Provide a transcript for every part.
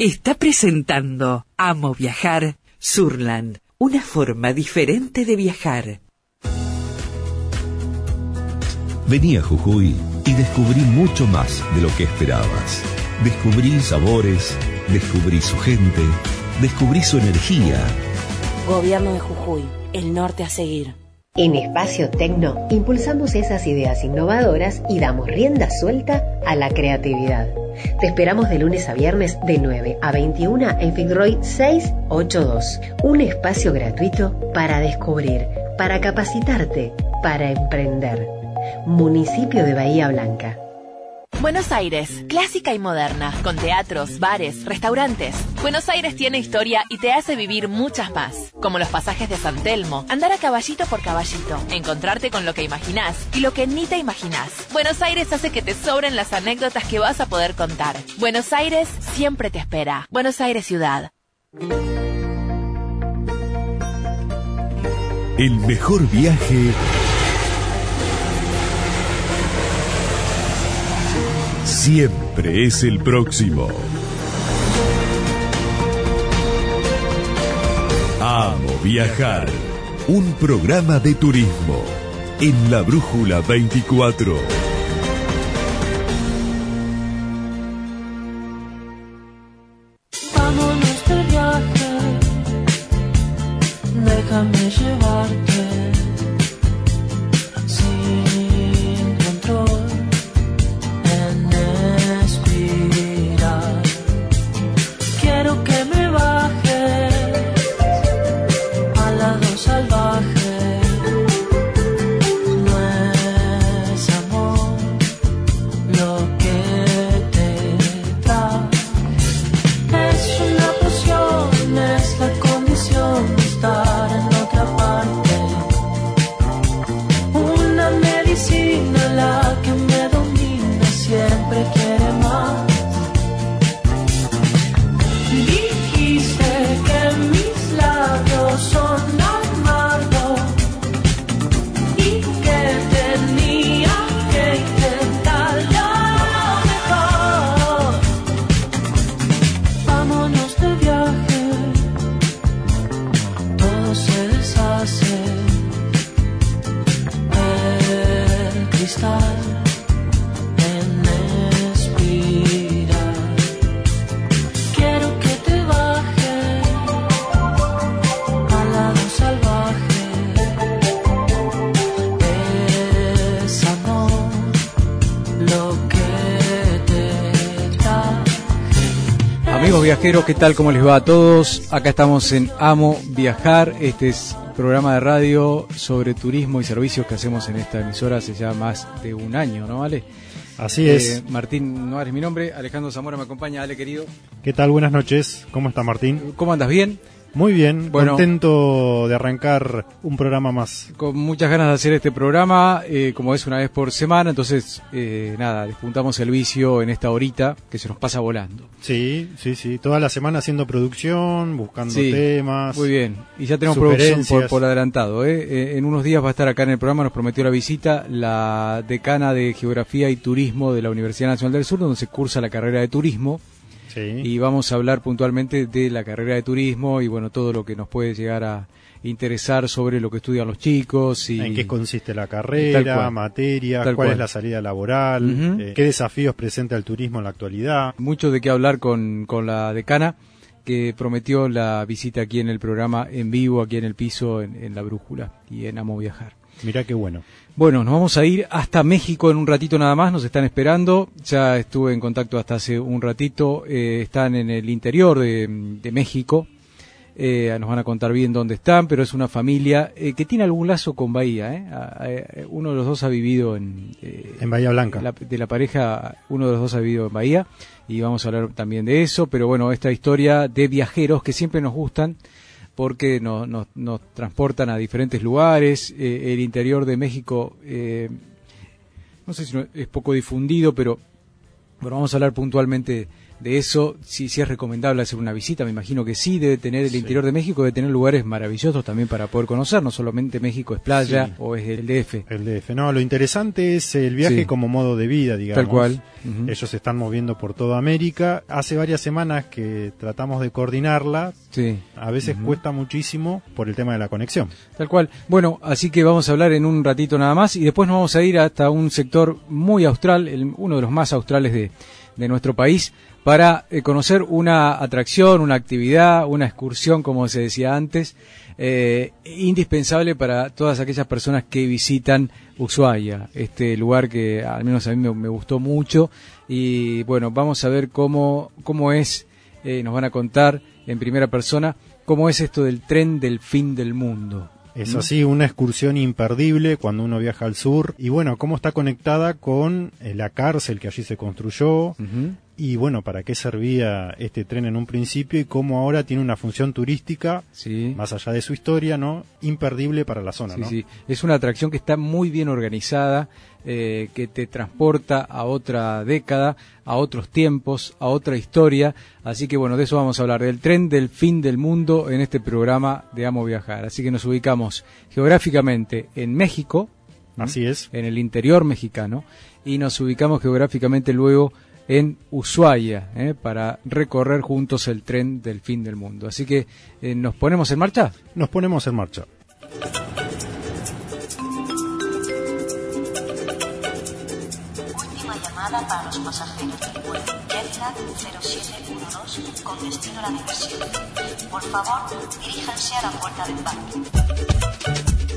está presentando Amo Viajar Surland, una forma diferente de viajar. Vení a Jujuy y descubrí mucho más de lo que esperabas. Descubrí sabores, descubrí su gente, descubrí su energía. Gobierno de Jujuy, el norte a seguir. En Espacio Tecno impulsamos esas ideas innovadoras y damos rienda suelta a la creatividad. Te esperamos de lunes a viernes de 9 a 21 en Fitzroy 682. Un espacio gratuito para descubrir, para capacitarte, para emprender. Municipio de Bahía Blanca. Buenos Aires, clásica y moderna, con teatros, bares, restaurantes. Buenos Aires tiene historia y te hace vivir muchas más, como los pasajes de San Telmo, andar a caballito por caballito, encontrarte con lo que imaginás y lo que ni te imaginás. Buenos Aires hace que te sobren las anécdotas que vas a poder contar. Buenos Aires siempre te espera. Buenos Aires ciudad. El mejor viaje siempre es el próximo. Amo viajar. Un programa de turismo en la Brújula 24. Vámonos de viaje, déjame llevarte viajeros, ¿qué tal? ¿Cómo les va a todos? Acá estamos en Amo Viajar. Este es programa de radio sobre turismo y servicios que hacemos en esta emisora hace ya más de un año, ¿no, Ale? Así Eh, es. Martín Noares es mi nombre, Alejandro Zamora me acompaña, Ale querido. ¿Qué tal? Buenas noches. ¿Cómo está Martín? ¿Cómo andas? ¿Bien? Muy bien. Bueno. Contento de arrancar un programa más. Con muchas ganas de hacer este programa, eh, como es una vez por semana, entonces, eh, nada, despuntamos el vicio en esta horita que se nos pasa volando. Sí, sí, sí. Toda la semana haciendo producción, buscando Sí, temas. Muy bien. Y ya tenemos producción por, por adelantado. ¿eh? Eh, En unos días va a estar acá en el programa, nos prometió la visita la decana de Geografía y Turismo de la Universidad Nacional del Sur, donde se cursa la carrera de turismo. Sí. Y vamos a hablar puntualmente de la carrera de turismo y bueno, todo lo que nos puede llegar a interesar sobre lo que estudian los chicos. Y, ¿En qué consiste la carrera, cual. materia, Tal cuál cual. es la salida laboral, eh, qué desafíos presenta el turismo en la actualidad? mucho de qué hablar con, con la decana que prometió la visita aquí en el programa en vivo, aquí en el piso, en, en La Brújula y en Amo Viajar. Mirá qué bueno. Bueno, nos vamos a ir hasta México en un ratito nada más, nos están esperando, ya estuve en contacto hasta hace un ratito, eh, están en el interior de, de México, eh, nos van a contar bien dónde están, pero es una familia eh, que tiene algún lazo con Bahía, ¿eh? Uno de los dos ha vivido en... eh, En Bahía Blanca. la- de la pareja, uno de los dos ha vivido en Bahía y vamos a hablar también de eso, pero bueno, esta historia de viajeros que siempre nos gustan porque nos, nos, nos transportan a diferentes lugares, eh, el interior de México, eh, no sé si no- es poco difundido, pero bueno, vamos a hablar puntualmente de eso, si, si es recomendable hacer una visita, me imagino que sí, debe tener el interior de México, debe tener lugares maravillosos también para poder conocer, no solamente México es playa Sí. o es el DF. El DF. No, lo interesante es el viaje Sí. como modo de vida, digamos. Tal cual. Ellos se están moviendo por toda América. Hace varias semanas que tratamos de coordinarla. Sí. A veces cuesta muchísimo por el tema de la conexión. Tal cual. Bueno, así que vamos a hablar en un ratito nada más y después nos vamos a ir hasta un sector muy austral, el- uno de los más australes de, de nuestro país, para eh, conocer una atracción, una actividad, una excursión, como se decía antes, eh, indispensable para todas aquellas personas que visitan Ushuaia, este lugar que al menos a mí me, me gustó mucho y bueno, vamos a ver cómo, cómo es, eh, nos van a contar en primera persona, cómo es esto del tren del fin del mundo. Es así, una excursión imperdible cuando uno viaja al sur. Y bueno, cómo está conectada con la cárcel que allí se construyó. Y bueno, para qué servía este tren en un principio y cómo ahora tiene una función turística, Sí. más allá de su historia, ¿no? Imperdible para la zona, Sí, ¿no? sí. Es una atracción que está muy bien organizada, eh, que te transporta a otra década, a otros tiempos, a otra historia. Así que bueno, de eso vamos a hablar, del tren del fin del mundo en este programa de Amo Viajar. Así que nos ubicamos geográficamente en México. Así es. en el interior mexicano, y nos ubicamos geográficamente luego en Ushuaia, ¿eh? para recorrer juntos el tren del fin del mundo. Así que eh, nos ponemos en marcha. Nos ponemos en marcha. Última llamada para los pasajeros del vuelo Jetlag 0712 con destino a la diversión. Por favor, diríjanse a la puerta de embarque.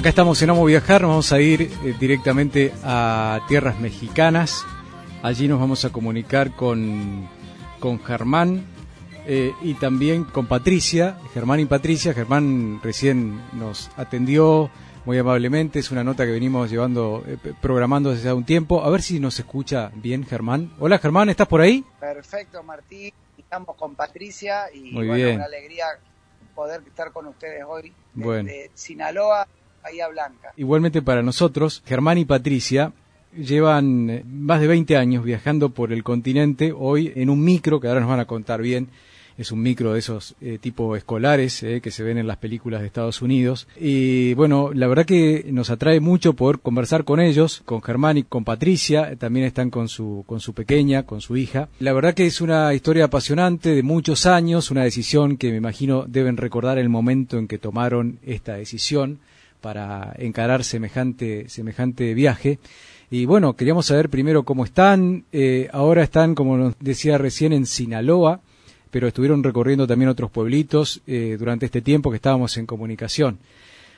Acá estamos en Amo Viajar, nos vamos a ir eh, directamente a tierras mexicanas. Allí nos vamos a comunicar con, con Germán eh, y también con Patricia, Germán y Patricia. Germán recién nos atendió muy amablemente, es una nota que venimos llevando, eh, programando desde hace un tiempo. A ver si nos escucha bien Germán. Hola Germán, ¿estás por ahí? Perfecto, Martín. Estamos con Patricia y Muy bueno, bien. una alegría poder estar con ustedes hoy desde Bueno. Sinaloa, Igualmente para nosotros, Germán y Patricia llevan eh, más de 20 años viajando por el continente, hoy en un micro, que ahora nos van a contar bien, es un micro de esos eh, tipo escolares eh, que se ven en las películas de Estados Unidos. Y bueno, la verdad que nos atrae mucho poder conversar con ellos, con Germán y con Patricia, también están con su, con su pequeña, con su hija. La verdad que es una historia apasionante de muchos años, una decisión que me imagino deben recordar el momento en que tomaron esta decisión para encarar semejante, semejante viaje. Y bueno, queríamos saber primero cómo están. Eh, ahora están, como nos decía recién, en Sinaloa, pero estuvieron recorriendo también otros pueblitos eh, durante este tiempo que estábamos en comunicación.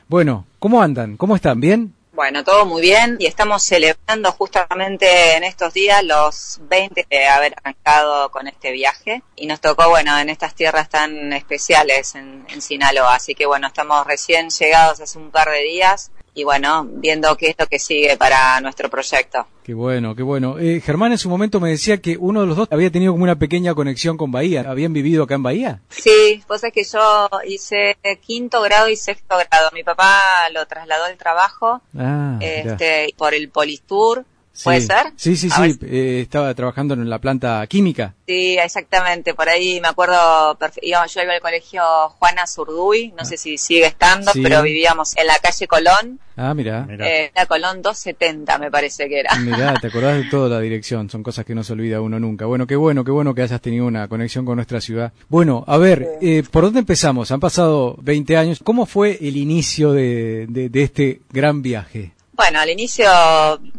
Bueno, ¿cómo andan? ¿Cómo están? ¿Bien? Bueno, todo muy bien y estamos celebrando justamente en estos días los 20 de haber arrancado con este viaje y nos tocó, bueno, en estas tierras tan especiales en, Sinaloa. Así que bueno, estamos recién llegados hace un par de días y bueno, viendo qué es lo que sigue para nuestro proyecto. Qué bueno, qué bueno. Eh, Germán en su momento me decía que uno de los dos había tenido como una pequeña conexión con Bahía. ¿Habían vivido acá en Bahía? Sí, pues es que yo hice quinto grado y sexto grado. Mi papá lo trasladó del trabajo Ah, este, por el Polistour. ¿Puede Sí. ser? Sí, sí, A sí. eh, estaba trabajando en la planta química. Sí, exactamente. Por ahí me acuerdo, iba- yo iba al colegio Juana Zurduy, no sé si sigue estando, Sí. pero vivíamos en la calle Colón, Ah, mira. eh, la Colón 270 me parece que era. Mirá, te acordás de toda la dirección, son cosas que no se olvida uno nunca. Bueno, qué bueno, qué bueno que hayas tenido una conexión con nuestra ciudad. Bueno, a ver, eh, ¿por dónde empezamos? Han pasado 20 años. ¿Cómo fue el inicio de, de- de este gran viaje? Bueno, al inicio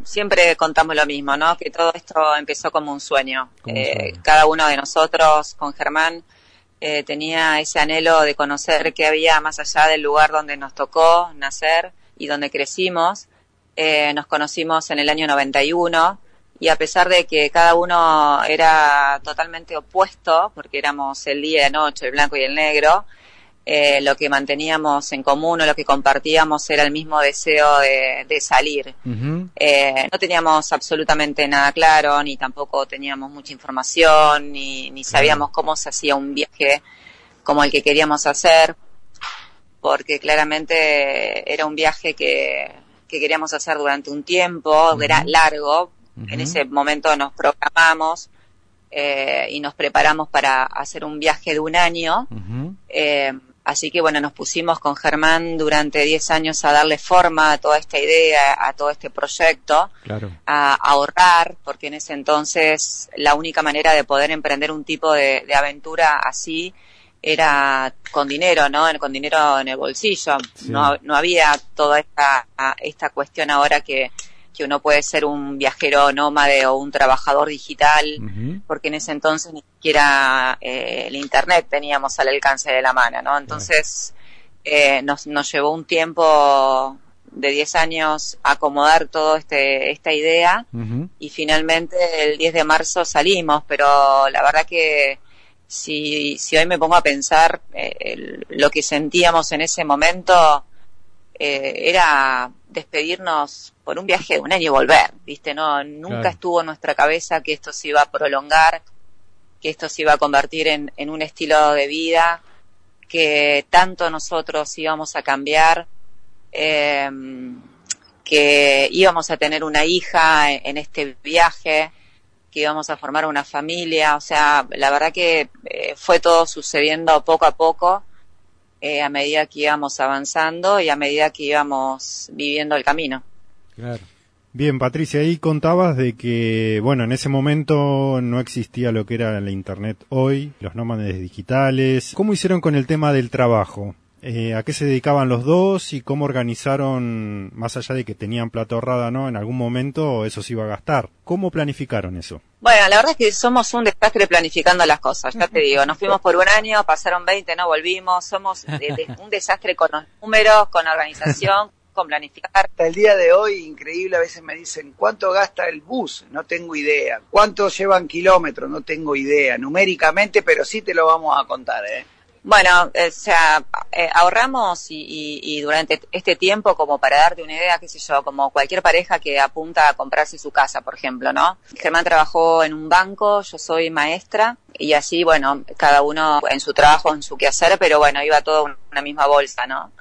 siempre contamos lo mismo, ¿no? Que todo esto empezó como un sueño. Como un Eh, cada uno de nosotros, con Germán, eh, tenía ese anhelo de conocer qué había más allá del lugar donde nos tocó nacer y donde crecimos. Eh, nos conocimos en el año 91 y a pesar de que cada uno era totalmente opuesto, porque éramos el día y la noche, el blanco y el negro, eh, lo que manteníamos en común o lo que compartíamos era el mismo deseo de, de salir. Eh, no teníamos absolutamente nada claro, ni tampoco teníamos mucha información, ni, ni sabíamos cómo se hacía un viaje como el que queríamos hacer, porque claramente era un viaje que, que queríamos hacer durante un tiempo, era largo, en ese momento nos programamos eh, y nos preparamos para hacer un viaje de un año. Eh, así que bueno, nos pusimos con Germán durante 10 años a darle forma a toda esta idea, a todo este proyecto, Claro. a, a ahorrar, porque en ese entonces la única manera de poder emprender un tipo de, de aventura así era con dinero, ¿no? Con dinero en el bolsillo. Sí. No, no había toda esta, esta cuestión ahora que, que uno puede ser un viajero nómade o un trabajador digital, porque en ese entonces ni siquiera eh, el internet teníamos al alcance de la mano, ¿no? Entonces eh, nos, nos llevó un tiempo de 10 años acomodar todo este esta idea y finalmente el 10 de marzo salimos, pero la verdad que si, si hoy me pongo a pensar eh, el- lo que sentíamos en ese momento eh, era despedirnos por un viaje de un año y volver, ¿viste? No, nunca Claro. estuvo en nuestra cabeza que esto se iba a prolongar, que esto se iba a convertir en, en un estilo de vida, que tanto nosotros íbamos a cambiar, eh, que íbamos a tener una hija en, en este viaje, que íbamos a formar una familia, o sea, la verdad que eh, fue todo sucediendo poco a poco, eh, a medida que íbamos avanzando y a medida que íbamos viviendo el camino. Bien, Patricia, ahí contabas de que, bueno, en ese momento no existía lo que era la Internet hoy, los nómades digitales. ¿Cómo hicieron con el tema del trabajo? Eh, ¿A qué se dedicaban los dos y cómo organizaron, más allá de que tenían plata ahorrada, ¿no? En algún momento eso se iba a gastar. ¿Cómo planificaron eso? Bueno, la verdad es que somos un desastre planificando las cosas, ya te digo, nos fuimos por un año, pasaron 20, no volvimos, somos de- de- un desastre con los números, con la organización, con planificar. Hasta el día de hoy, increíble, a veces me dicen, ¿cuánto gasta el bus? No tengo idea. ¿Cuánto llevan kilómetros? No tengo idea, numéricamente, pero sí te lo vamos a contar, ¿eh? Bueno, eh, o sea, eh, ahorramos y, y- y durante este tiempo, como para darte una idea, qué sé yo, como cualquier pareja que apunta a comprarse su casa, por ejemplo, ¿no? Germán trabajó en un banco, yo soy maestra, y así, bueno, cada uno en su trabajo, en su quehacer, pero bueno, iba todo en una misma bolsa, ¿no?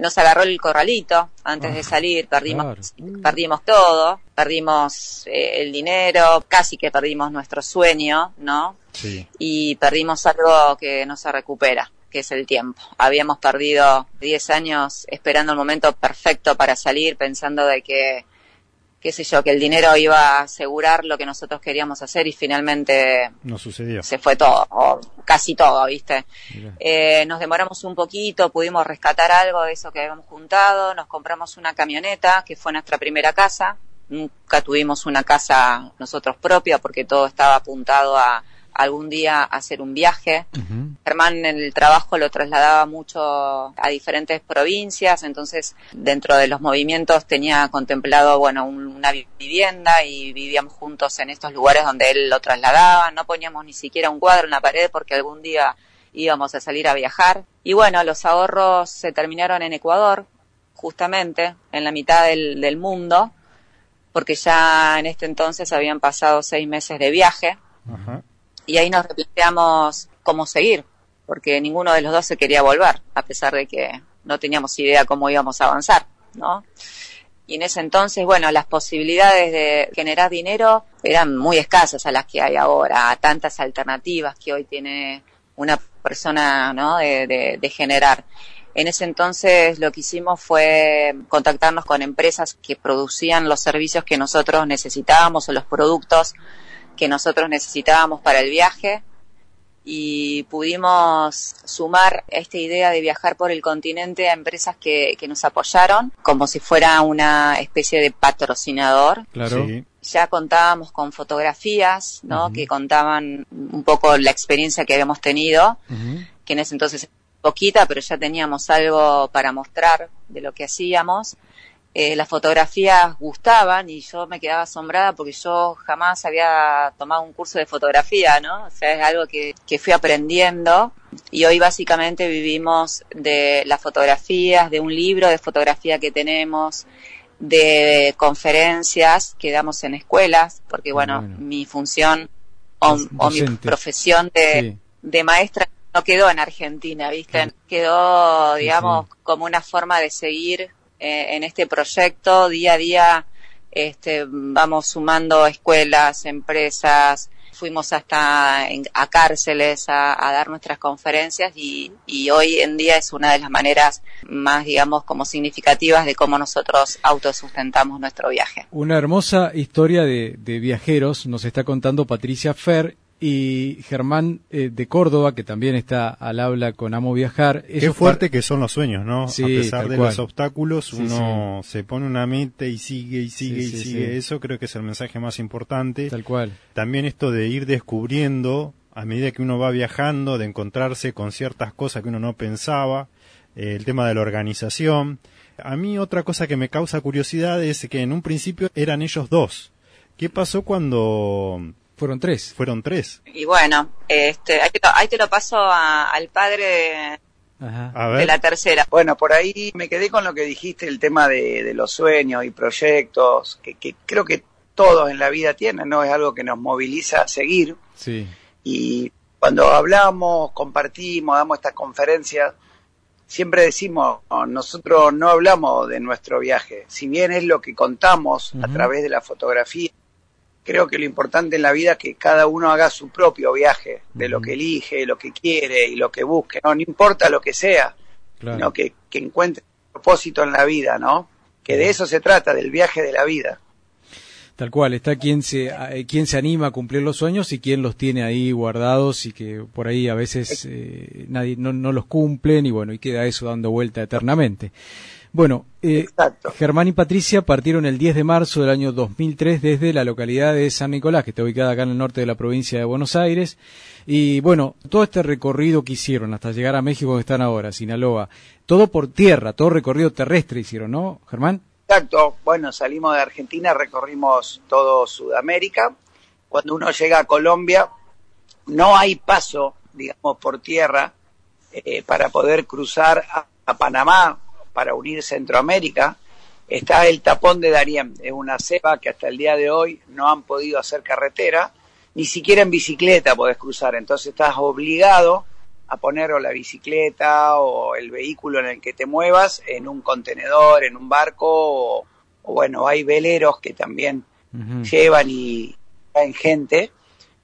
Nos agarró el corralito antes de salir, perdimos, perdimos todo, perdimos eh, el dinero, casi que perdimos nuestro sueño, ¿no? Sí. Y perdimos algo que no se recupera, que es el tiempo. Habíamos perdido 10 años esperando el momento perfecto para salir, pensando de que qué sé yo, que el dinero iba a asegurar lo que nosotros queríamos hacer y finalmente No sucedió. se fue todo, o casi todo, ¿viste? Eh, nos demoramos un poquito, pudimos rescatar algo de eso que habíamos juntado, nos compramos una camioneta, que fue nuestra primera casa. Nunca tuvimos una casa nosotros propia porque todo estaba apuntado a algún día hacer un viaje. Germán en el trabajo lo trasladaba mucho a diferentes provincias, entonces dentro de los movimientos tenía contemplado, bueno, un- una vi- vivienda y vivíamos juntos en estos lugares donde él lo trasladaba, no poníamos ni siquiera un cuadro en la pared porque algún día íbamos a salir a viajar. Y bueno, los ahorros se terminaron en Ecuador, justamente, en la mitad del, del mundo, porque ya en este entonces habían pasado seis meses de viaje Ajá. y ahí nos replanteamos cómo seguir, porque ninguno de los dos se quería volver, a pesar de que no teníamos idea cómo íbamos a avanzar, ¿no? Y en ese entonces, bueno, las posibilidades de generar dinero eran muy escasas a las que hay ahora, a tantas alternativas que hoy tiene una persona, ¿no? De, de- de generar. En ese entonces lo que hicimos fue contactarnos con empresas que producían los servicios que nosotros necesitábamos o los productos que nosotros necesitábamos para el viaje y pudimos sumar esta idea de viajar por el continente a empresas que, que nos apoyaron como si fuera una especie de patrocinador. Claro. Sí. Ya contábamos con fotografías, ¿no? Que contaban un poco la experiencia que habíamos tenido, que en ese entonces poquita, pero ya teníamos algo para mostrar de lo que hacíamos. Eh, las fotografías gustaban y yo me quedaba asombrada porque yo jamás había tomado un curso de fotografía, ¿no? O sea, es algo que, que fui aprendiendo y hoy básicamente vivimos de las fotografías, de un libro de fotografía que tenemos, de conferencias que damos en escuelas, porque bueno, Bueno. mi función o, o mi profesión de, Sí. de maestra no quedó en Argentina, ¿viste? Quedó, digamos, como una forma de seguir eh, en este proyecto día a día. Este, vamos sumando escuelas, empresas, fuimos hasta en- a cárceles a, dar nuestras conferencias y, y hoy en día es una de las maneras más, digamos, como significativas de cómo nosotros autosustentamos nuestro viaje. Una hermosa historia de, de viajeros nos está contando Patricia Fer y Germán eh, de Córdoba, que también está al habla con Amo Viajar. Qué fuerte que son los sueños, ¿no? Sí, a pesar de cual. los obstáculos, Sí, uno se pone una meta y sigue y sigue y sigue. Eso creo que es el mensaje más importante. Tal cual. También esto de ir descubriendo a medida que uno va viajando, de encontrarse con ciertas cosas que uno no pensaba, eh, el tema de la organización. A mí otra cosa que me causa curiosidad es que en un principio eran ellos dos. ¿Qué pasó cuando Fueron tres. fueron tres? Y bueno, este, ahí, te lo, ahí te lo paso a- al padre de, Ajá. A de ver. la tercera. Bueno, por ahí me quedé con lo que dijiste, el tema de, de los sueños y proyectos, que, que creo que todos en la vida tienen, ¿no? Es algo que nos moviliza a seguir. Sí. Y cuando hablamos, compartimos, damos estas conferencias, siempre decimos, no, nosotros no hablamos de nuestro viaje, si bien es lo que contamos a través de la fotografía, creo que lo importante en la vida es que cada uno haga su propio viaje, de lo que elige, lo que quiere y lo que busque, no, no importa lo que sea, Claro. sino que, que encuentre un propósito en la vida, ¿no? Que de eso se trata, del viaje de la vida. Tal cual, está quien se, eh, quien se anima a cumplir los sueños y quien los tiene ahí guardados y que por ahí a veces eh, nadie no, no los cumplen y bueno, y queda eso dando vuelta eternamente. Bueno, eh. Germán y Patricia partieron el 10 de marzo del año 2003 desde la localidad de San Nicolás, que está ubicada acá en el norte de la provincia de Buenos Aires. Y bueno, todo este recorrido que hicieron hasta llegar a México donde están ahora, Sinaloa, todo por tierra, todo recorrido terrestre hicieron, ¿no, Germán? Exacto. Bueno, salimos de Argentina, recorrimos todo Sudamérica. Cuando uno llega a Colombia, no hay paso, digamos, por tierra eh, para poder cruzar a, a Panamá, para unir Centroamérica. Está el tapón de Darién, es una cepa que hasta el día de hoy no han podido hacer carretera, ni siquiera en bicicleta podés cruzar, entonces estás obligado a poner o la bicicleta o el vehículo en el que te muevas en un contenedor, en un barco o, o bueno, hay veleros que también llevan y traen gente.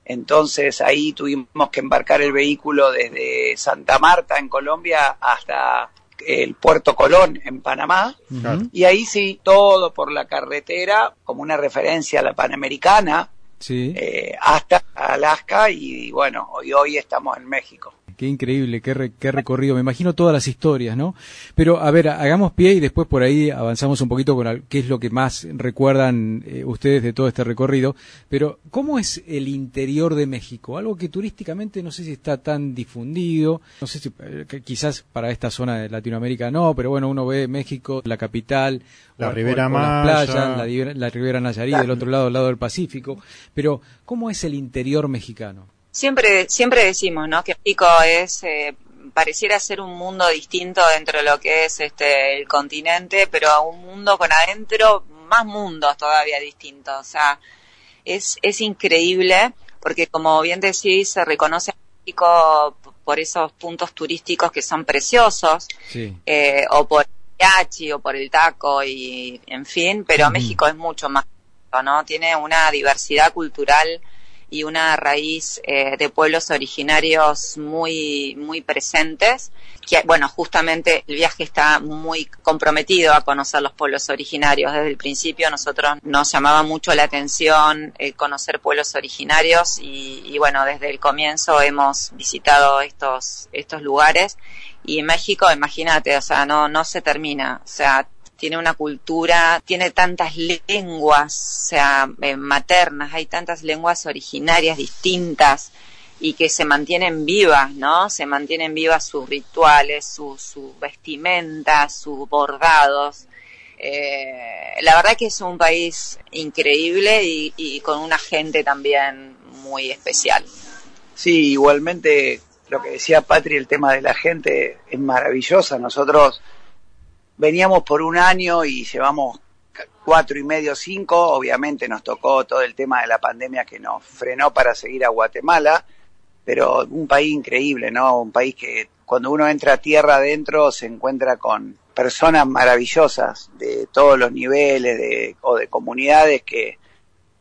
Entonces ahí tuvimos que embarcar el vehículo desde Santa Marta en Colombia hasta el Puerto Colón en Panamá. Y ahí sí, todo por la carretera, como una referencia a la Panamericana, Sí. eh, hasta Alaska y bueno, hoy, hoy estamos en México. Qué increíble, qué, re- qué recorrido. Me imagino todas las historias, ¿no? Pero, a ver, hagamos pie y después por ahí avanzamos un poquito con al- qué es lo que más recuerdan eh, ustedes de todo este recorrido. Pero, ¿cómo es el interior de México? Algo que turísticamente no sé si está tan difundido. No sé si eh, quizás para esta zona de Latinoamérica no, pero bueno, uno ve México, la capital, La o- Ribera o- o las Maya. playas, la, Ribera- la Ribera Nayarit, del otro lado, del lado del Pacífico. Pero, ¿cómo es el interior mexicano? Siempre, siempre decimos, ¿no? Que México es, eh, pareciera ser un mundo distinto dentro de lo que es este, el continente, pero un mundo con adentro más mundos todavía distintos. O sea, es, es increíble porque como bien decís, se reconoce a México por esos puntos turísticos que son preciosos, Sí. eh, o por el yachi o por el taco y en fin, pero México es mucho más, ¿no? Tiene una diversidad cultural y una raíz eh, de pueblos originarios muy muy presentes que bueno justamente el viaje está muy comprometido a conocer los pueblos originarios. Desde el principio nosotros nos llamaba mucho la atención eh, conocer pueblos originarios y, y bueno desde el comienzo hemos visitado estos estos lugares. Y México imagínate o sea no no se termina. O sea tiene una cultura, tiene tantas lenguas, o sea, eh, maternas, hay tantas lenguas originarias distintas y que se mantienen vivas, ¿no? Se mantienen vivas sus rituales, sus su vestimenta, sus bordados. Eh, la verdad que es un país increíble y, y con una gente también muy especial. Sí, igualmente lo que decía Patri, el tema de la gente es maravillosa. Nosotros veníamos por un año y llevamos cuatro y medio, cinco. Obviamente nos tocó todo el tema de la pandemia que nos frenó para seguir a Guatemala, pero un país increíble, ¿no? Un país que cuando uno entra a tierra adentro se encuentra con personas maravillosas de todos los niveles de, o de comunidades que,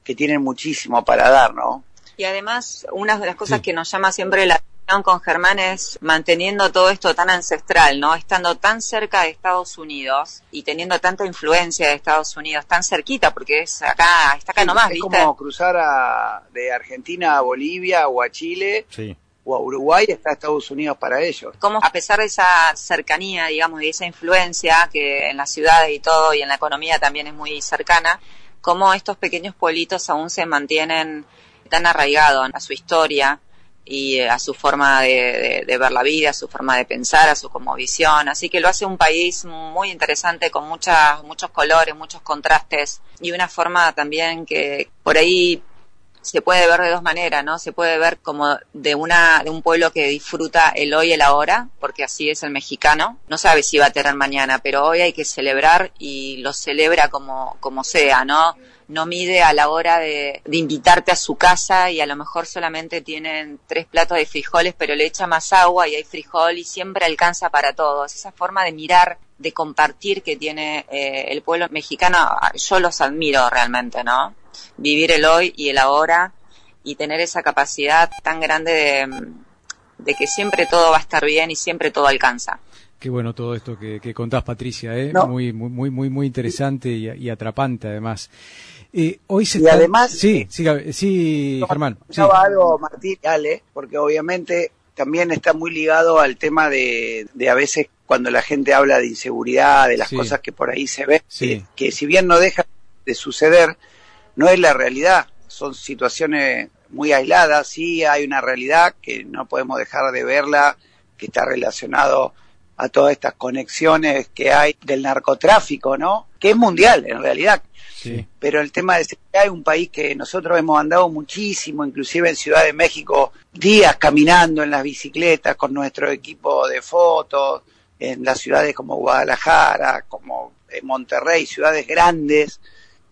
que tienen muchísimo para dar, ¿no? Y además, una de las cosas que nos llama siempre la atención con Germán es manteniendo todo esto tan ancestral, ¿no? Estando tan cerca de Estados Unidos y teniendo tanta influencia de Estados Unidos, tan cerquita, porque es acá, está acá Sí, nomás, es ¿viste? como cruzar a- de Argentina a Bolivia o a Chile Sí. o a Uruguay, está Estados Unidos para ellos. Como a pesar de esa cercanía, digamos, y esa influencia que en las ciudades y todo y en la economía también es muy cercana, cómo estos pequeños pueblitos aún se mantienen tan arraigados a su historia y eh, a su forma de, ver la vida, a su forma de pensar, a su visión. Así que lo hace un país muy interesante con muchas, muchos colores, muchos contrastes y una forma también que por ahí se puede ver de dos maneras, ¿no? Se puede ver como de una de un pueblo que disfruta el hoy y el ahora, porque así es el mexicano. No sabe si va a tener mañana, pero hoy hay que celebrar y lo celebra como como sea, ¿no? No mide a la hora de, de invitarte a su casa y a lo mejor solamente tienen tres platos de frijoles, pero le echa más agua y hay frijol y siempre alcanza para todos. Esa forma de mirar, de compartir que tiene eh, el pueblo mexicano, yo los admiro realmente, ¿no? vivir el hoy y el ahora y tener esa capacidad tan grande de, de que siempre todo va a estar bien y siempre todo alcanza. Qué bueno todo esto que, que contás, Patricia, ¿eh? No. Muy, muy, muy, muy, muy interesante y, y atrapante, además. Eh, hoy se Y está- además- Sí, sí, sí Germán. sí. Escuchaba algo, Martín, y Ale, porque obviamente también está muy ligado al tema de, de a veces cuando la gente habla de inseguridad, de las Sí. cosas que por ahí se ven, Sí. que, que si bien no deja de suceder, no es la realidad, son situaciones muy aisladas, sí hay una realidad que no podemos dejar de verla, que está relacionado a todas estas conexiones que hay del narcotráfico, ¿no? Que es mundial en realidad, Sí. pero el tema de seguridad es un país que nosotros hemos andado muchísimo, inclusive en Ciudad de México, días caminando en las bicicletas con nuestro equipo de fotos, en las ciudades como Guadalajara, como en Monterrey, ciudades grandes,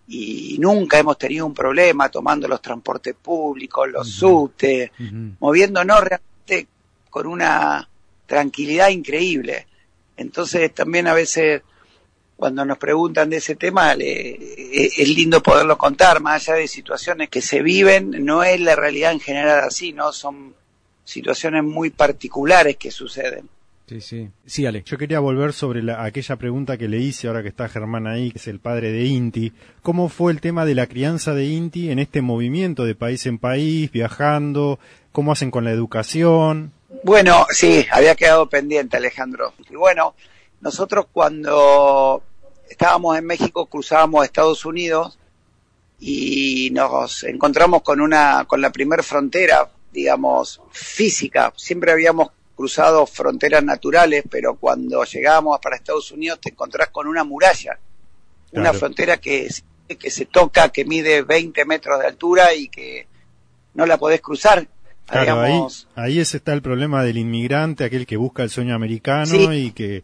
y nunca hemos tenido un problema tomando los transportes públicos, los subtes, Ujú. moviéndonos realmente con una tranquilidad increíble. Entonces también a veces cuando nos preguntan de ese tema le- e- es lindo poderlo contar, más allá de situaciones que se viven, no es la realidad en general así, ¿no? Son situaciones muy particulares que suceden. Sí, sí. Sí, Ale. Yo quería volver sobre la- aquella pregunta que le hice ahora que está Germán ahí, que es el padre de Inti. ¿Cómo fue el tema de la crianza de Inti en este movimiento de país en país, viajando? ¿Cómo hacen con la educación? Bueno, sí, había quedado pendiente Alejandro. Y bueno, nosotros cuando estábamos en México cruzábamos a Estados Unidos y nos encontramos con una con la primer frontera, digamos, física. Siempre habíamos cruzado fronteras naturales, pero cuando llegábamos para Estados Unidos te encontrás con una muralla, una frontera que, que se toca, que mide 20 metros de altura y que no la podés cruzar. Claro, ahí, ahí ese está el problema del inmigrante, aquel que busca el sueño americano Sí. y que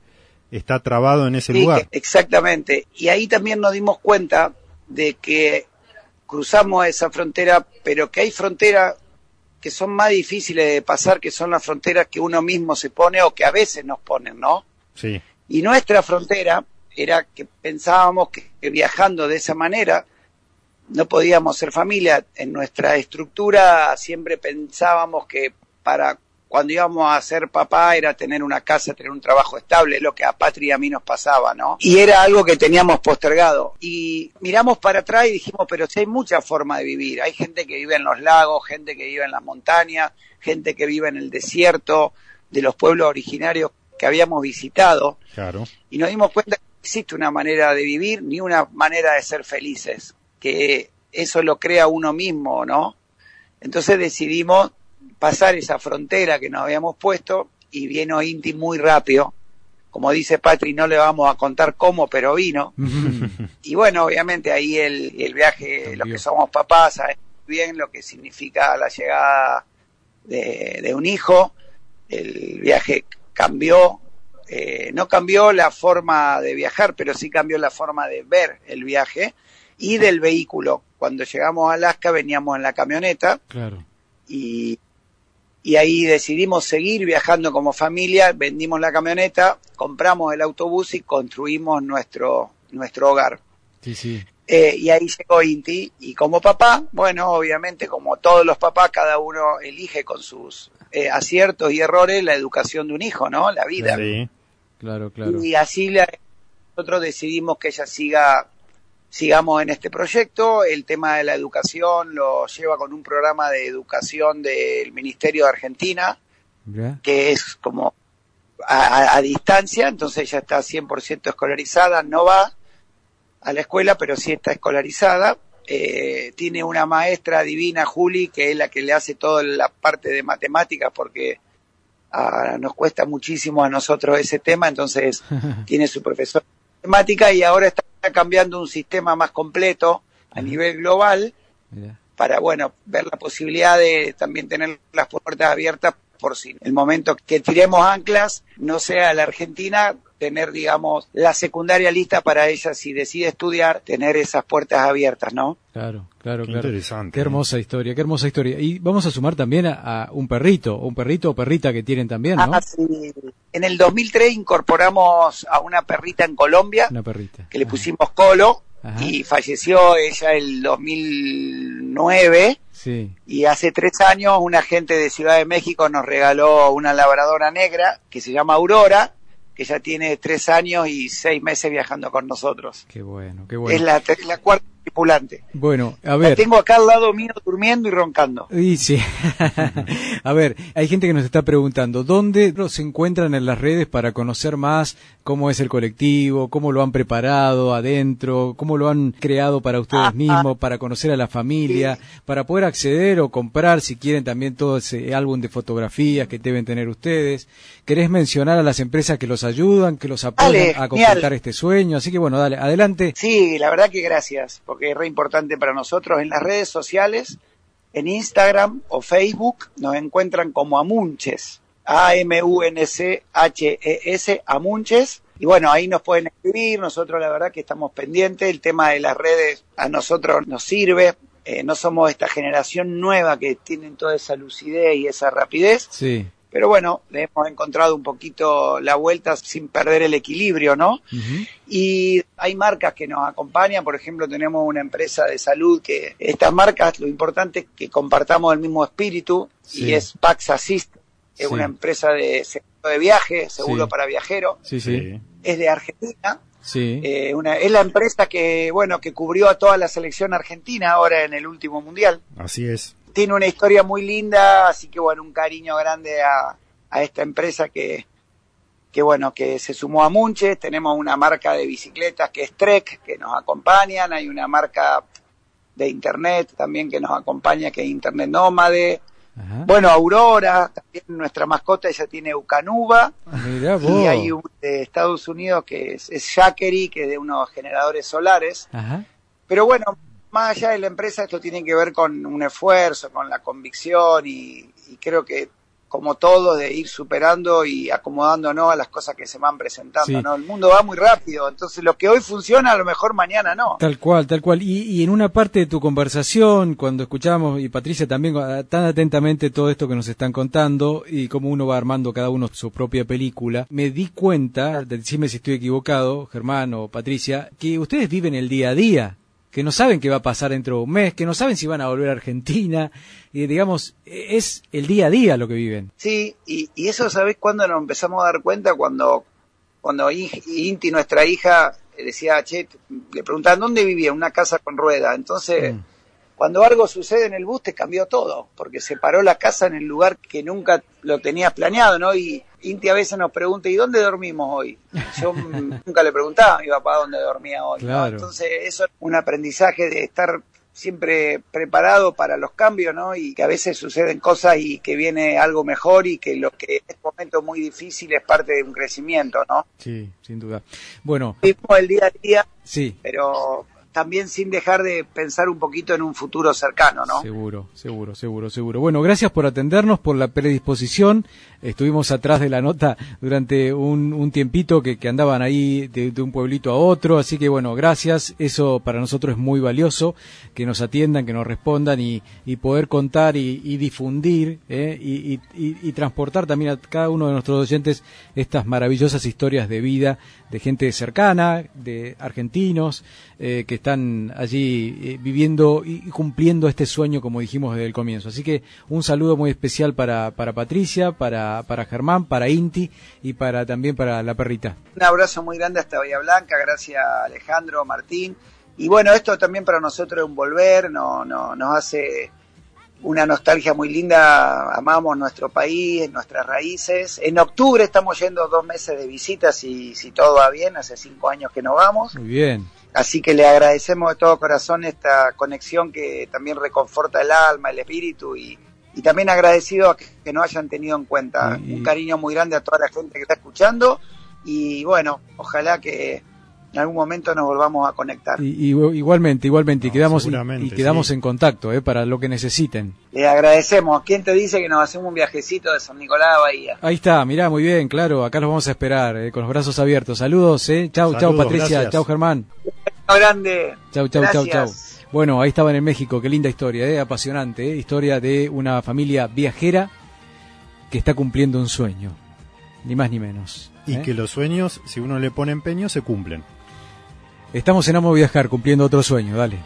está trabado en ese Sí, lugar. que- exactamente. Y ahí también nos dimos cuenta de que cruzamos esa frontera, pero que hay fronteras que son más difíciles de pasar, que son las fronteras que uno mismo se pone o que a veces nos ponen, ¿no? Sí. Y nuestra frontera era que pensábamos que, que viajando de esa manera no podíamos ser familia. En nuestra estructura siempre pensábamos que para cuando íbamos a ser papá era tener una casa, tener un trabajo estable, lo que a Patri y a mí nos pasaba, ¿no? Y era algo que teníamos postergado. Y miramos para atrás y dijimos, pero si hay muchas formas de vivir. Hay gente que vive en los lagos, gente que vive en las montañas, gente que vive en el desierto, de los pueblos originarios que habíamos visitado Claro. y nos dimos cuenta que no existe una manera de vivir ni una manera de ser felices, que eso lo crea uno mismo, ¿no? Entonces decidimos pasar esa frontera que nos habíamos puesto y vino Inti muy rápido. Como dice Patri, no le vamos a contar cómo, pero vino. Y bueno, obviamente ahí el, el viaje, los que somos papás, sabemos bien lo que significa la llegada de, de un hijo. El viaje cambió, eh, no cambió la forma de viajar, pero sí cambió la forma de ver el viaje y del vehículo. Cuando llegamos a Alaska veníamos en la camioneta Claro. y, y ahí decidimos seguir viajando como familia, vendimos la camioneta, compramos el autobús y construimos nuestro, nuestro hogar. Sí, sí. Eh, y ahí llegó Inti y como papá, bueno, obviamente como todos los papás, cada uno elige con sus eh, aciertos y errores la educación de un hijo, ¿no? La vida. Sí. Claro, claro. Y así la- nosotros decidimos que ella siga, sigamos en este proyecto. El tema de la educación lo lleva con un programa de educación del Ministerio de Argentina, que es como a, a- a distancia, entonces ella está 100% escolarizada, no va a la escuela, pero sí está escolarizada. Eh, tiene una maestra divina, Juli, que es la que le hace toda la parte de matemáticas, porque ah, nos cuesta muchísimo a nosotros ese tema, entonces tiene su profesor de matemática y ahora está cambiando un sistema más completo a nivel global para, bueno, ver la posibilidad de también tener las puertas abiertas por si el momento que tiremos anclas no sea la Argentina tener, digamos, la secundaria lista para ella si decide estudiar, tener esas puertas abiertas, ¿no? Claro, claro, Qué claro. interesante, Qué ¿eh? hermosa historia, qué hermosa historia. Y vamos a sumar también a, a un perrito, un perrito o perrita que tienen también, ¿no? Ah, sí. En el 2003 incorporamos a una perrita en Colombia Una perrita. que le pusimos Colo Ajá. y falleció ella el 2009 Sí. y hace tres años un agente de Ciudad de México nos regaló una labradora negra que se llama Aurora, que ya tiene tres años y seis meses viajando con nosotros. Qué bueno, qué bueno. Es la, es la cuarta tripulante. Bueno, a La ver. tengo acá al lado mío durmiendo y roncando. Y sí. a ver, hay gente que nos está preguntando, ¿dónde se encuentran en las redes para conocer más cómo es el colectivo, cómo lo han preparado adentro, cómo lo han creado para ustedes mismos, para conocer a la familia, para poder acceder o comprar, si quieren, también todo ese álbum de fotografías que deben tener ustedes? ¿Querés mencionar a las empresas que los ayudan, que los apoyan Dale, a completar genial. este sueño? Así que bueno, dale, adelante. Sí, la verdad que gracias, porque es re importante para nosotros. En las redes sociales, en Instagram o Facebook, nos encuentran como Amunches. A-M-U-N-C-H-E-S, Amunches. Y bueno, ahí nos pueden escribir, nosotros la verdad que estamos pendientes, el tema de las redes a nosotros nos sirve, Eh, no somos esta generación nueva que tienen toda esa lucidez y esa rapidez, Sí. Pero bueno, le hemos encontrado un poquito la vuelta sin perder el equilibrio, ¿no? Y hay marcas que nos acompañan, por ejemplo, tenemos una empresa de salud que estas marcas, lo importante es que compartamos el mismo espíritu Sí. y es Pax Assist, es Sí. una empresa de seguro de viaje, seguro Sí. para viajeros, Sí, sí. es de Argentina, Sí. eh, una, es la empresa que, bueno, que cubrió a toda la selección argentina ahora en el último mundial Así es. Tiene una historia muy linda, así que bueno, un cariño grande a, a esta empresa que, que bueno, que se sumó a Munches, tenemos una marca de bicicletas que es Trek, que nos acompañan, hay una marca de internet también que nos acompaña, que es Internet Nómade, Ajá. bueno, Aurora, también nuestra mascota ella tiene Ucanuba, vos. y hay un de Estados Unidos que es, es Jackery, que es de unos generadores solares, Ajá. pero bueno, más allá de la empresa, esto tiene que ver con un esfuerzo, con la convicción y, y creo que como todo de ir superando y acomodándonos a las cosas que se van presentando, Sí. ¿no? El mundo va muy rápido, entonces lo que hoy funciona a lo mejor mañana no. Tal cual, tal cual. Y, y en una parte de tu conversación, cuando escuchamos, y Patricia también, tan atentamente todo esto que nos están contando, y cómo uno va armando cada uno su propia película, me di cuenta, decime si estoy equivocado, Germán o Patricia, que ustedes viven el día a día, que no saben qué va a pasar dentro de un mes, que no saben si van a volver a Argentina, y digamos, es el día a día lo que viven. Sí, y, y eso, ¿sabés cuándo nos empezamos a dar cuenta? Cuando, cuando Inti, nuestra hija, decía, che, le preguntaban dónde vivía, una casa con rueda. Entonces, Mm. Cuando algo sucede en el bus, te cambió todo, porque se paró la casa en el lugar que nunca lo tenías planeado, ¿no? Y Inti a veces nos pregunta, ¿y dónde dormimos hoy? Yo nunca le preguntaba a mi papá dónde dormía hoy, ¿no? Claro. Entonces, eso es un aprendizaje de estar siempre preparado para los cambios, ¿no? Y que a veces suceden cosas y que viene algo mejor y que lo que este momento muy difícil es parte de un crecimiento, ¿no? Sí, sin duda. Bueno, Vivimos el día a día, sí, pero también sin dejar de pensar un poquito en un futuro cercano, ¿no? Seguro, seguro, seguro, seguro. Bueno, gracias por atendernos, por la predisposición. Estuvimos atrás de la nota durante un, un tiempito que, que andaban ahí de, un pueblito a otro, así que bueno, gracias. Eso para nosotros es muy valioso, que nos atiendan, que nos respondan y, y poder contar y, y difundir ¿eh? y, y- y- y transportar también a cada uno de nuestros oyentes estas maravillosas historias de vida de gente cercana, de argentinos eh, que están allí eh, viviendo y cumpliendo este sueño como dijimos desde el comienzo. Así que un saludo muy especial para, para Patricia, para, para Germán, para Inti y para también para la perrita. Un abrazo muy grande hasta Bahía Blanca, gracias Alejandro, Martín. Y bueno, esto también para nosotros es un volver, no, no, nos hace una nostalgia muy linda, amamos nuestro país, nuestras raíces. En octubre estamos yendo dos meses de visitas si, si todo va bien, hace cinco años que no vamos. Muy bien. Así que le agradecemos de todo corazón esta conexión que también reconforta el alma, el espíritu y, y también agradecido a que, que nos hayan tenido en cuenta. Y- Un cariño muy grande a toda la gente que está escuchando y bueno, ojalá que en algún momento nos volvamos a conectar. Y, y- igualmente, igualmente, y No, quedamos, y, quedamos sí. en contacto eh, para lo que necesiten. Le agradecemos. ¿Quién te dice que nos hacemos un viajecito de San Nicolás de Bahía? Ahí está, mirá, muy bien, claro, acá los vamos a esperar, eh, con los brazos abiertos. Saludos, eh. Chau, chau, Saludos, Patricia, gracias. chau, Germán. Un grande. Chau, chau, chau, chau. Gracias. Bueno, ahí estaban en México, qué linda historia, eh, apasionante, eh, historia de una familia viajera que está cumpliendo un sueño, ni más ni menos. Y eh. que los sueños, si uno le pone empeño, se cumplen. Estamos en Amo Viajar, cumpliendo otro sueño, dale.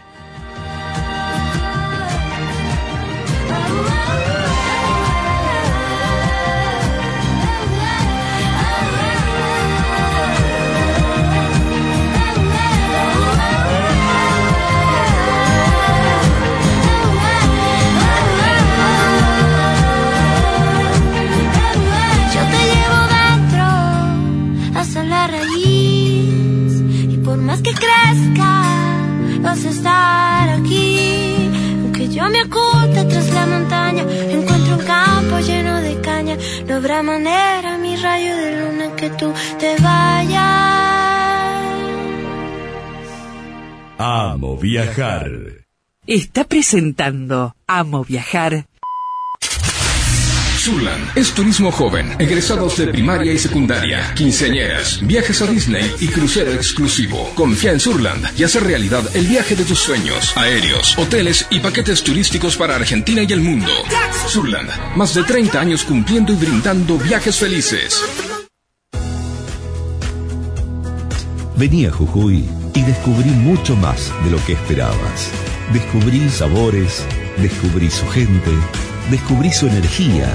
Manera, mi rayo de luna, que tú te vayas. Amo viajar. Está presentando Amo Viajar Surland es turismo joven, egresados de primaria y secundaria, quinceañeras, viajes a Disney y crucero exclusivo. Confía en Surland y hace realidad el viaje de tus sueños, aéreos, hoteles y paquetes turísticos para Argentina y el mundo. Surland, más de 30 años cumpliendo y brindando viajes felices. Vení a Jujuy y descubrí mucho más de lo que esperabas. Descubrí sabores, descubrí su gente, descubrí su energía.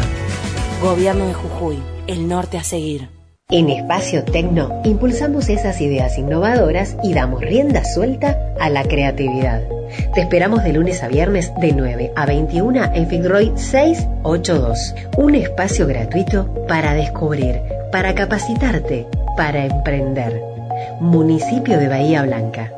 Gobierno de Jujuy, el norte a seguir. En Espacio Tecno impulsamos esas ideas innovadoras y damos rienda suelta a la creatividad. Te esperamos de lunes a viernes de 9 a 21 en Fitzroy 682. Un espacio gratuito para descubrir, para capacitarte, para emprender. Municipio de Bahía Blanca.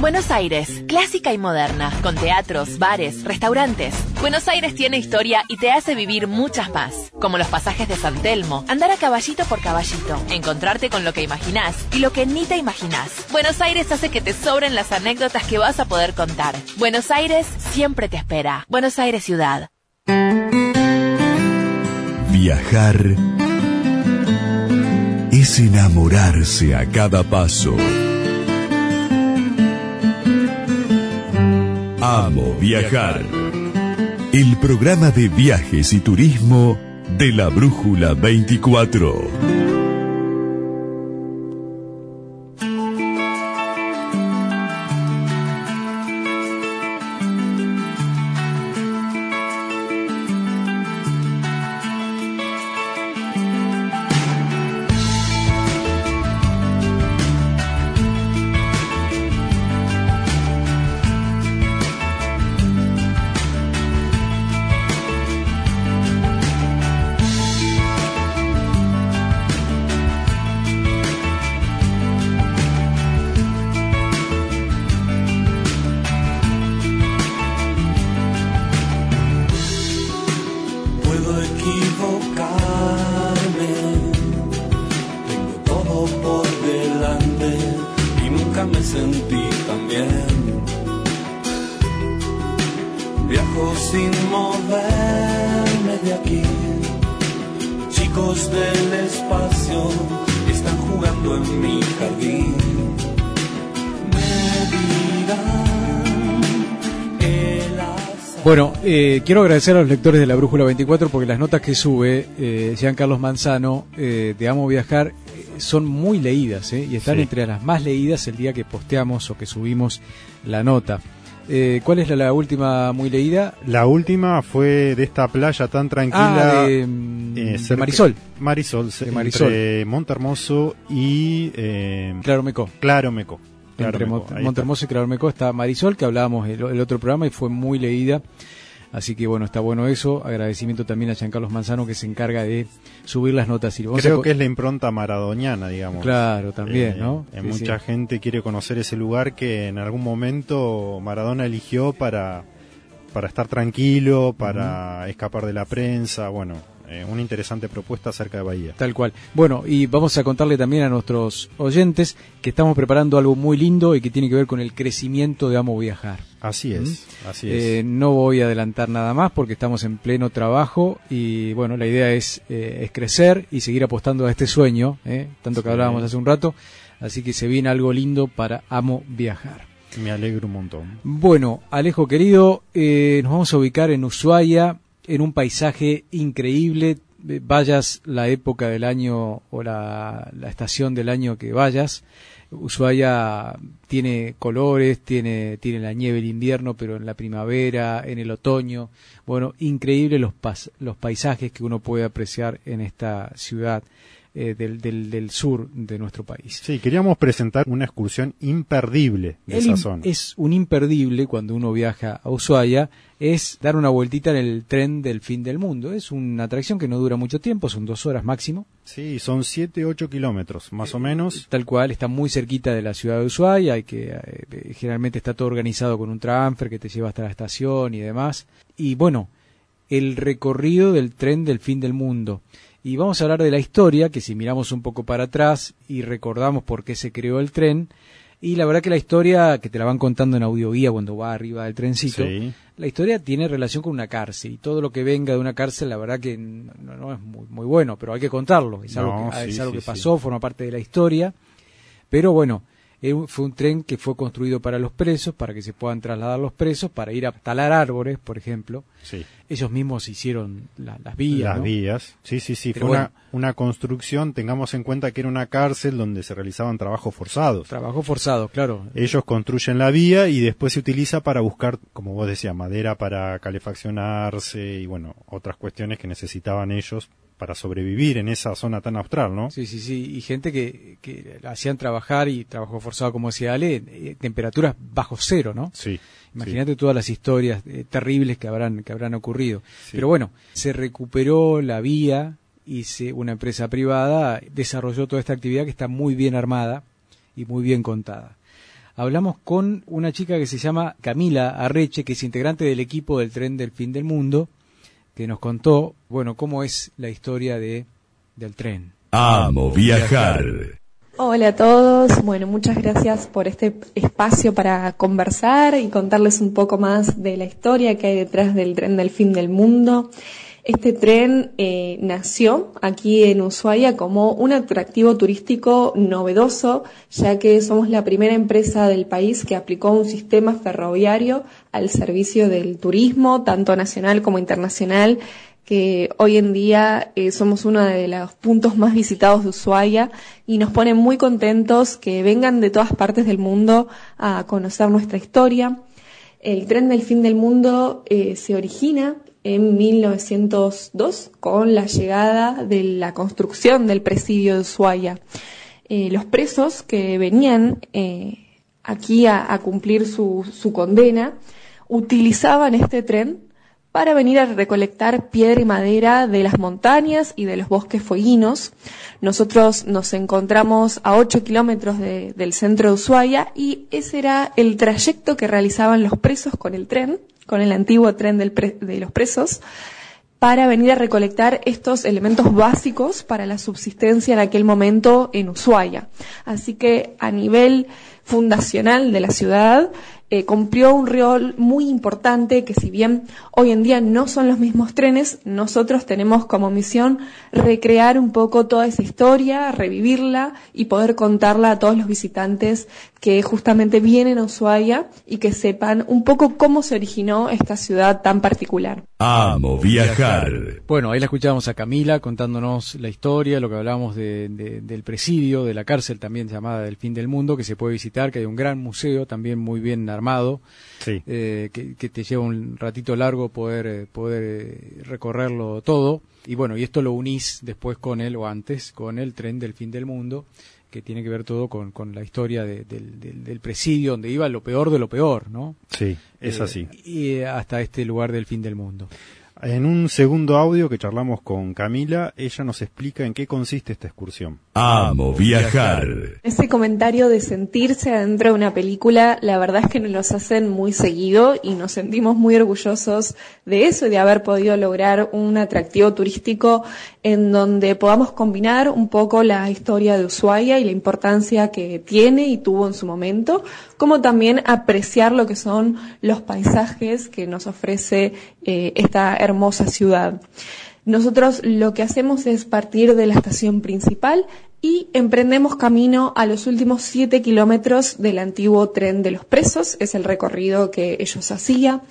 Buenos Aires, clásica y moderna, con teatros, bares, restaurantes. Buenos Aires tiene historia y te hace vivir muchas más, como los pasajes de San Telmo, andar a caballito por caballito, encontrarte con lo que imaginás y lo que ni te imaginás. Buenos Aires hace que te sobren las anécdotas que vas a poder contar. Buenos Aires siempre te espera. Buenos Aires ciudad. Viajar es enamorarse a cada paso. Amo viajar. El programa de viajes y turismo de la Brújula 24. Eh, quiero agradecer a los lectores de la Brújula 24 porque las notas que sube eh, Jean Carlos Manzano eh, de Amo Viajar eh, son muy leídas eh, y están Sí. entre las más leídas el día que posteamos o que subimos la nota. Eh, ¿Cuál es la, la última muy leída? La última fue de esta playa tan tranquila. Ah, de, mm, de Marisol. Marisol, De entre Marisol. Montermoso y. Eh, Claro Meco. Claro Meco. Entre Mont- Montermoso y Clarormeco está Marisol, que hablábamos el, el otro programa y fue muy leída. Así que bueno, está bueno eso. Agradecimiento también a Giancarlos Manzano que se encarga de subir las notas. Y a Creo que es la impronta maradoniana, digamos. Claro, también, Eh, ¿no? eh, Sí, mucha sí. gente quiere conocer ese lugar que en algún momento Maradona eligió para, para estar tranquilo, para escapar de la prensa. Bueno, eh, una interesante propuesta acerca de Bahía. Tal cual. Bueno, y vamos a contarle también a nuestros oyentes que estamos preparando algo muy lindo y que tiene que ver con el crecimiento de Amo Viajar. Así es, así es. Eh, no voy a adelantar nada más porque estamos en pleno trabajo y bueno, la idea es, eh, es crecer y seguir apostando a este sueño, tanto que hablábamos hace un rato, así que se viene algo lindo para Amo Viajar. Me alegro un montón. Bueno, Alejo querido, eh, nos vamos a ubicar en Ushuaia, en un paisaje increíble. Eh, Vayas la época del año o la, estación del año que vayas. Ushuaia tiene colores, tiene, tiene la nieve el invierno, pero en la primavera, en el otoño. Bueno, increíble los, los paisajes que uno puede apreciar en esta ciudad eh, del, del, del sur de nuestro país. Sí, queríamos presentar una excursión imperdible de El esa zona. Es un imperdible cuando uno viaja a Ushuaia, es dar una vueltita en el tren del fin del mundo. Es una atracción que no dura mucho tiempo, son dos horas máximo. Sí, son 7, 8 kilómetros, más o menos. Tal cual, está muy cerquita de la ciudad de Ushuaia, hay que, eh, generalmente está todo organizado con un transfer que te lleva hasta la estación y demás. Y bueno, el recorrido del tren del fin del mundo. Y vamos a hablar de la historia, que si miramos un poco para atrás y recordamos por qué se creó el tren, Y la verdad que la historia, que te la van contando en audioguía cuando va arriba del trencito, Sí. la historia tiene relación con una cárcel. Y todo lo que venga de una cárcel, la verdad que no, no es muy, muy bueno, pero hay que contarlo. Es algo, que, es sí, algo sí, que pasó, forma parte de la historia. Pero bueno, fue un tren que fue construido para los presos, para que se puedan trasladar los presos, para ir a talar árboles, por ejemplo. Sí. Ellos mismos hicieron la- las vías. Las ¿no? vías. Sí, sí, sí. Pero Fue bueno. una, una construcción, tengamos en cuenta que era una cárcel donde se realizaban trabajos forzados. Trabajo forzado, claro. Ellos construyen la vía y después se utiliza para buscar, como vos decías, madera para calefaccionarse y bueno, otras cuestiones que necesitaban ellos para sobrevivir en esa zona tan austral, ¿no? Sí, sí, sí. Y gente que, que hacían trabajar y trabajo forzado, como decía Ale, eh, temperaturas bajo cero, ¿no? Sí. Imagínate todas las historias eh, terribles que habrán, que habrán ocurrido. Pero bueno, se recuperó la vía y se, una empresa privada desarrolló toda esta actividad que está muy bien armada y muy bien contada. Hablamos con una chica que se llama Camila Arreche, que es integrante del equipo del Tren del Fin del Mundo, que nos contó, bueno, cómo es la historia de, del tren. Amo viajar. Hola a todos, bueno, muchas gracias por este espacio para conversar y contarles un poco más de la historia que hay detrás del tren del fin del mundo. Este tren eh, nació aquí en Ushuaia como un atractivo turístico novedoso, ya que somos la primera empresa del país que aplicó un sistema ferroviario al servicio del turismo, tanto nacional como internacional, que hoy en día eh, somos uno de los puntos más visitados de Ushuaia y nos pone muy contentos que vengan de todas partes del mundo a conocer nuestra historia. El tren del fin del mundo eh, se origina en 1902 con la llegada de la construcción del presidio de Ushuaia. Eh, los presos que venían eh, aquí a, cumplir su, condena utilizaban este tren para venir a recolectar piedra y madera de las montañas y de los bosques fueguinos. Nosotros nos encontramos a 8 kilómetros de- del centro de Ushuaia y ese era el trayecto que realizaban los presos con el tren, con el antiguo tren del pre- de los presos, para venir a recolectar estos elementos básicos para la subsistencia en aquel momento en Ushuaia. Así que a nivel fundacional de la ciudad, eh, cumplió un rol muy importante que si bien hoy en día no son los mismos trenes, nosotros tenemos como misión recrear un poco toda esa historia, revivirla y poder contarla a todos los visitantes que justamente vienen a Ushuaia y que sepan un poco cómo se originó esta ciudad tan particular. Amo viajar. Bueno, ahí la escuchábamos a Camila contándonos la historia, lo que hablábamos de- de- del presidio, de la cárcel también llamada del fin del mundo, que se puede visitar, que hay un gran museo también muy bien armado, Sí. eh, que, que te lleva un ratito largo poder, eh, poder eh, recorrerlo todo. Y bueno, y esto lo unís después con él, o antes, con el tren del fin del mundo, que tiene que ver todo con, con la historia de- del, del- del presidio, donde iba lo peor de lo peor, ¿no? Sí, es Eh, así. Y eh, hasta este lugar del fin del mundo. En un segundo audio que charlamos con Camila, ella nos explica en qué consiste esta excursión. Amo viajar. Ese comentario de sentirse adentro de una película, la verdad es que nos los hacen muy seguido y nos sentimos muy orgullosos de eso y de haber podido lograr un atractivo turístico en donde podamos combinar un poco la historia de Ushuaia y la importancia que tiene y tuvo en su momento, como también apreciar lo que son los paisajes que nos ofrece eh, esta hermosa ciudad. Nosotros lo que hacemos es partir de la estación principal y emprendemos camino a los últimos siete kilómetros del antiguo tren de los presos, es el recorrido que ellos hacían.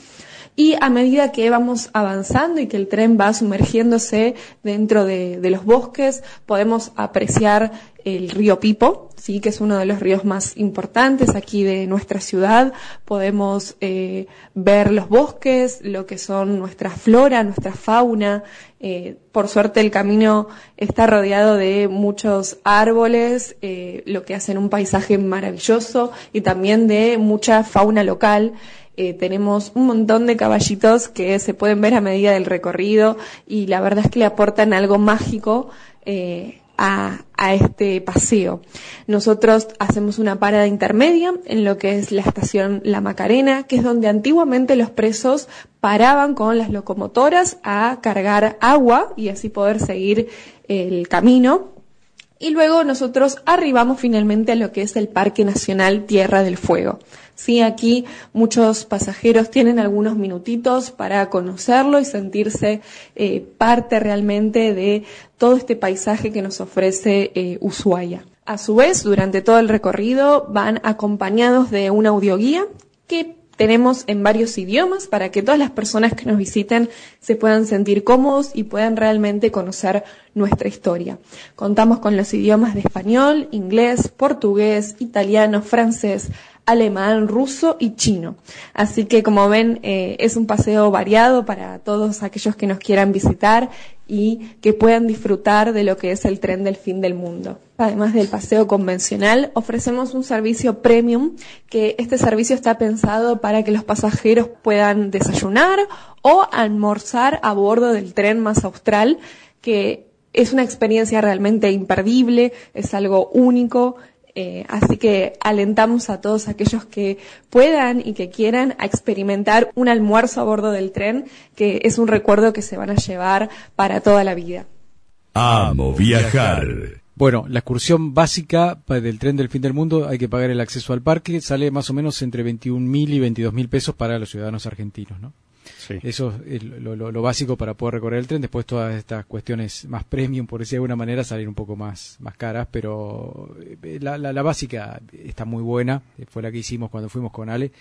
Y a medida que vamos avanzando y que el tren va sumergiéndose dentro de, los bosques, podemos apreciar el río Pipo, sí, que es uno de los ríos más importantes aquí de nuestra ciudad. Podemos eh, ver los bosques, lo que son nuestra flora, nuestra fauna. Eh, por suerte el camino está rodeado de muchos árboles, eh, lo que hacen un paisaje maravilloso y también de mucha fauna local. Eh, tenemos un montón de caballitos que se pueden ver a medida del recorrido y la verdad es que le aportan algo mágico eh, a, a este paseo. Nosotros hacemos una parada intermedia en lo que es la estación La Macarena, que es donde antiguamente los presos paraban con las locomotoras a cargar agua y así poder seguir el camino. y luego nosotros arribamos finalmente a lo que es el Parque Nacional Tierra del Fuego. Sí, aquí muchos pasajeros tienen algunos minutitos para conocerlo y sentirse eh, parte realmente de todo este paisaje que nos ofrece eh, Ushuaia. A su vez, durante todo el recorrido van acompañados de una audioguía que tenemos en varios idiomas para que todas las personas que nos visiten se puedan sentir cómodos y puedan realmente conocer nuestra historia. Contamos con los idiomas de español, inglés, portugués, italiano, francés, alemán, ruso y chino. Así que como ven eh, es un paseo variado para todos aquellos que nos quieran visitar y que puedan disfrutar de lo que es el tren del fin del mundo. Además del paseo convencional, ofrecemos un servicio premium, que este servicio está pensado para que los pasajeros puedan desayunar o almorzar a bordo del tren más austral, que es una experiencia realmente imperdible, es algo único, eh, así que alentamos a todos aquellos que puedan y que quieran a experimentar un almuerzo a bordo del tren, que es un recuerdo que se van a llevar para toda la vida. Amo viajar. Bueno, la excursión básica del tren del fin del mundo hay que pagar el acceso al parque, sale más o menos entre 21.000 y 22.000 pesos para los ciudadanos argentinos, ¿no? Eso es lo, básico para poder recorrer el tren. Después todas estas cuestiones más premium, por decir de alguna manera, salir un poco más, más caras, pero eh, la, la básica está muy buena. Fue la que hicimos cuando fuimos con Ale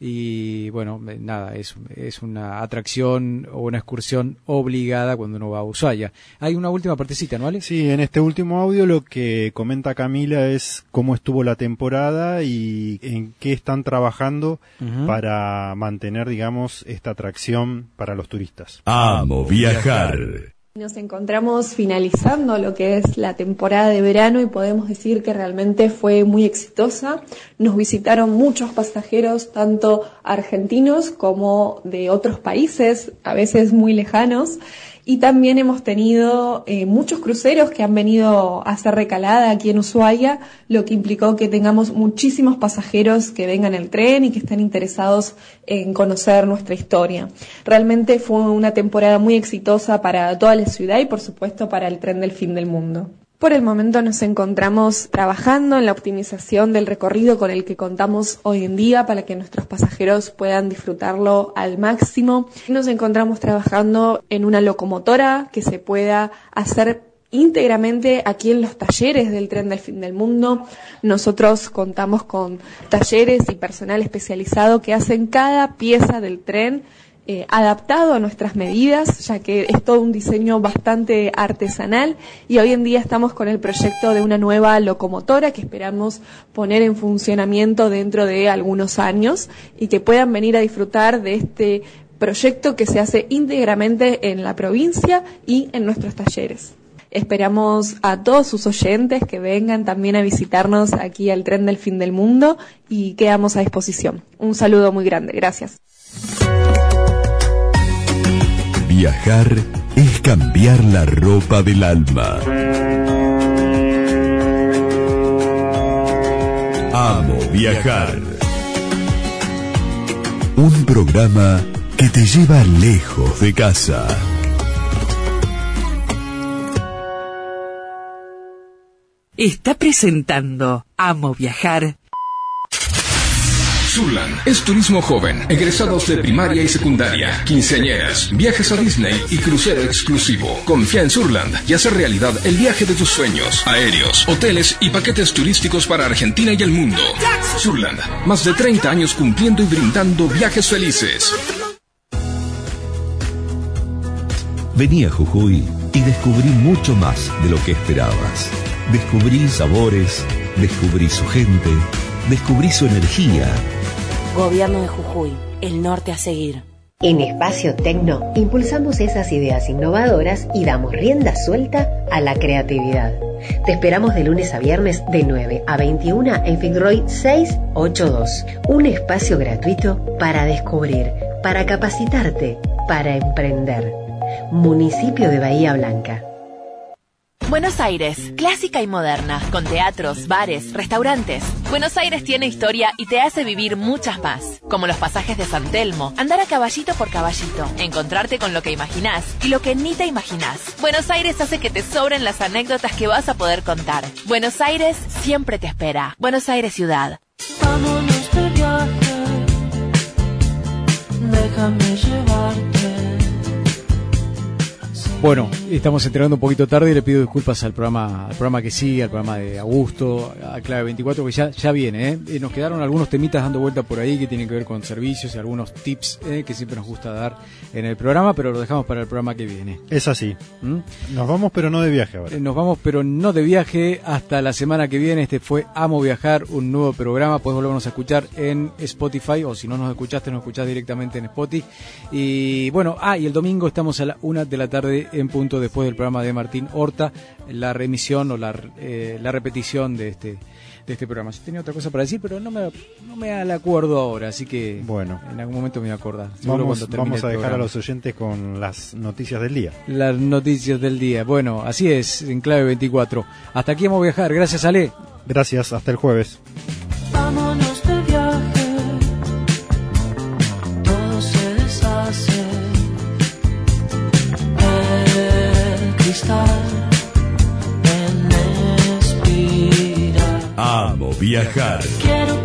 y bueno, nada, es, es una atracción o una excursión obligada cuando uno va a Ushuaia. Hay una última partecita, ¿no, Ale? Sí, en este último audio lo que comenta Camila es cómo estuvo la temporada y en qué están trabajando para mantener, digamos, esta atracción para los turistas. Amo viajar. Nos encontramos finalizando lo que es la temporada de verano y podemos decir que realmente fue muy exitosa. Nos visitaron muchos pasajeros, tanto argentinos como de otros países, a veces muy lejanos. Y también hemos tenido eh, muchos cruceros que han venido a hacer recalada aquí en Ushuaia, lo que implicó que tengamos muchísimos pasajeros que vengan al tren y que estén interesados en conocer nuestra historia. Realmente fue una temporada muy exitosa para toda la ciudad y por supuesto para el tren del fin del mundo. Por el momento nos encontramos trabajando en la optimización del recorrido con el que contamos hoy en día para que nuestros pasajeros puedan disfrutarlo al máximo. Nos encontramos trabajando en una locomotora que se pueda hacer íntegramente aquí en los talleres del tren del fin del mundo. Nosotros contamos con talleres y personal especializado que hacen cada pieza del tren eh, adaptado a nuestras medidas, ya que es todo un diseño bastante artesanal y hoy en día estamos con el proyecto de una nueva locomotora que esperamos poner en funcionamiento dentro de algunos años y que puedan venir a disfrutar de este proyecto que se hace íntegramente en la provincia y en nuestros talleres. Esperamos a todos sus oyentes que vengan también a visitarnos aquí al tren del fin del mundo y quedamos a disposición. Un saludo muy grande. Gracias. Viajar es cambiar la ropa del alma. Amo viajar. Un programa que te lleva lejos de casa. Está presentando Amo viajar Surland es turismo joven, egresados de primaria y secundaria, quinceañeras, viajes a Disney y crucero exclusivo. Confía en Surland y hace realidad el viaje de tus sueños. Aéreos, hoteles y paquetes turísticos para Argentina y el mundo. Surland, más de 30 años cumpliendo y brindando viajes felices. Vení a Jujuy y descubrí mucho más de lo que esperabas. Descubrí sabores, descubrí su gente, descubrí su energía Gobierno de Jujuy, el norte a seguir. En Espacio Tecno impulsamos esas ideas innovadoras y damos rienda suelta a la creatividad. Te esperamos de lunes a viernes de 9 a 21 en Fitzroy 682. Un espacio gratuito para descubrir, para capacitarte, para emprender. Municipio de Bahía Blanca. Buenos Aires, clásica y moderna, con teatros, bares, restaurantes Buenos Aires tiene historia y te hace vivir muchas más, como los pasajes de San Telmo, andar a caballito por caballito, encontrarte con lo que imaginás y lo que ni te imaginás. Buenos Aires hace que te sobren las anécdotas que vas a poder contar. Buenos Aires siempre te espera. Buenos Aires ciudad. Vámonos de viaje, déjame llevarte. Bueno, estamos entregando un poquito tarde y le pido disculpas al programa, al programa que sigue, al programa de Augusto, a Clave 24, que ya, ya viene, ¿eh? Y Nos quedaron algunos temitas dando vuelta por ahí que tienen que ver con servicios y algunos tips ¿eh? que siempre nos gusta dar en el programa, pero lo dejamos para el programa que viene. Es así. ¿Mm? Nos vamos, pero no de viaje ahora. Eh, Nos vamos, pero no de viaje, hasta la semana que viene. Este fue Amo Viajar, un nuevo programa. Puedes volvernos a escuchar en Spotify, o si no nos escuchaste, nos escuchás directamente en Spotify. Y bueno, ah, y el domingo estamos a la una de la tarde en punto después del programa de Martín Horta, la remisión o la, eh, la repetición de este de este programa. Yo tenía otra cosa para decir, pero no me, no me la acuerdo ahora, así que Bueno. en algún momento me voy a acordar. Vamos, vamos a dejar a los oyentes con las noticias del día. las noticias del día. Bueno, así es, en clave 24. Hasta aquí vamos a viajar. Gracias, Ale. Gracias, hasta el jueves. Vámonos Cristal en. Amo viajar. Quiero